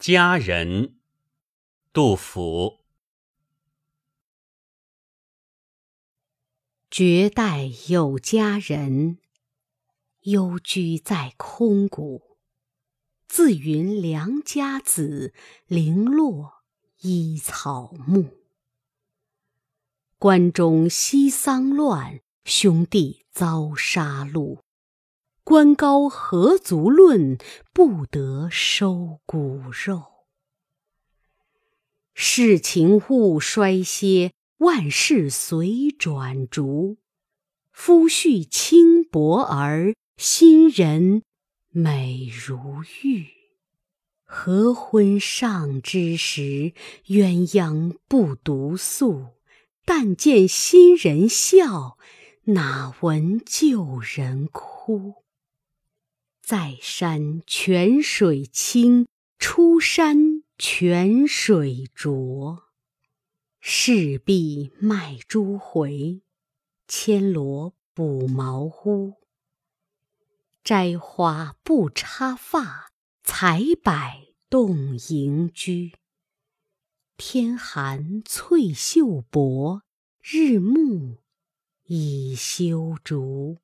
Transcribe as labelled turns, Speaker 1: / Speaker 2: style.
Speaker 1: 佳人，杜甫。
Speaker 2: 绝代有佳人，幽居在空谷。自云良家子，零落依草木。关中西丧乱，兄弟遭杀戮。官高何足论，不得收骨肉。世情物衰歇，万事随转逐。夫婿轻薄儿，新人美如玉。合婚尚之时，鸳鸯不独宿。但见新人笑，哪闻旧人哭。在山泉水清，出山泉水浊。势必卖珠回，牵罗补茅屋。摘花不插发，采柏动盈居。天寒翠袖薄，日暮倚修竹。